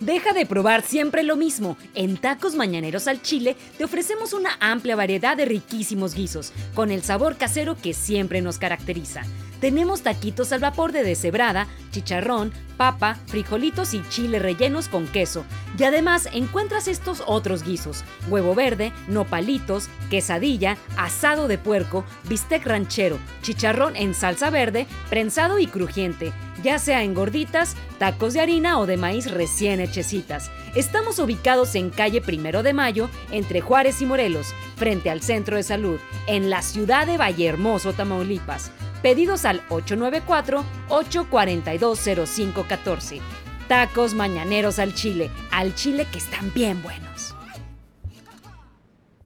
Deja de probar siempre lo mismo. En Tacos Mañaneros al Chile te ofrecemos una amplia variedad de riquísimos guisos, con el sabor casero que siempre nos caracteriza. Tenemos taquitos al vapor de deshebrada, chicharrón, papa, frijolitos y chile rellenos con queso. Y además encuentras estos otros guisos: huevo verde, nopalitos, quesadilla, asado de puerco, bistec ranchero, chicharrón en salsa verde, prensado y crujiente, ya sea en gorditas, tacos de harina o de maíz recién hechecitas. Estamos ubicados en calle Primero de Mayo, entre Juárez y Morelos, frente al Centro de Salud, en la ciudad de Vallehermoso, Tamaulipas. Pedidos al 894-842-0514. Tacos mañaneros al chile, al chile que están bien buenos.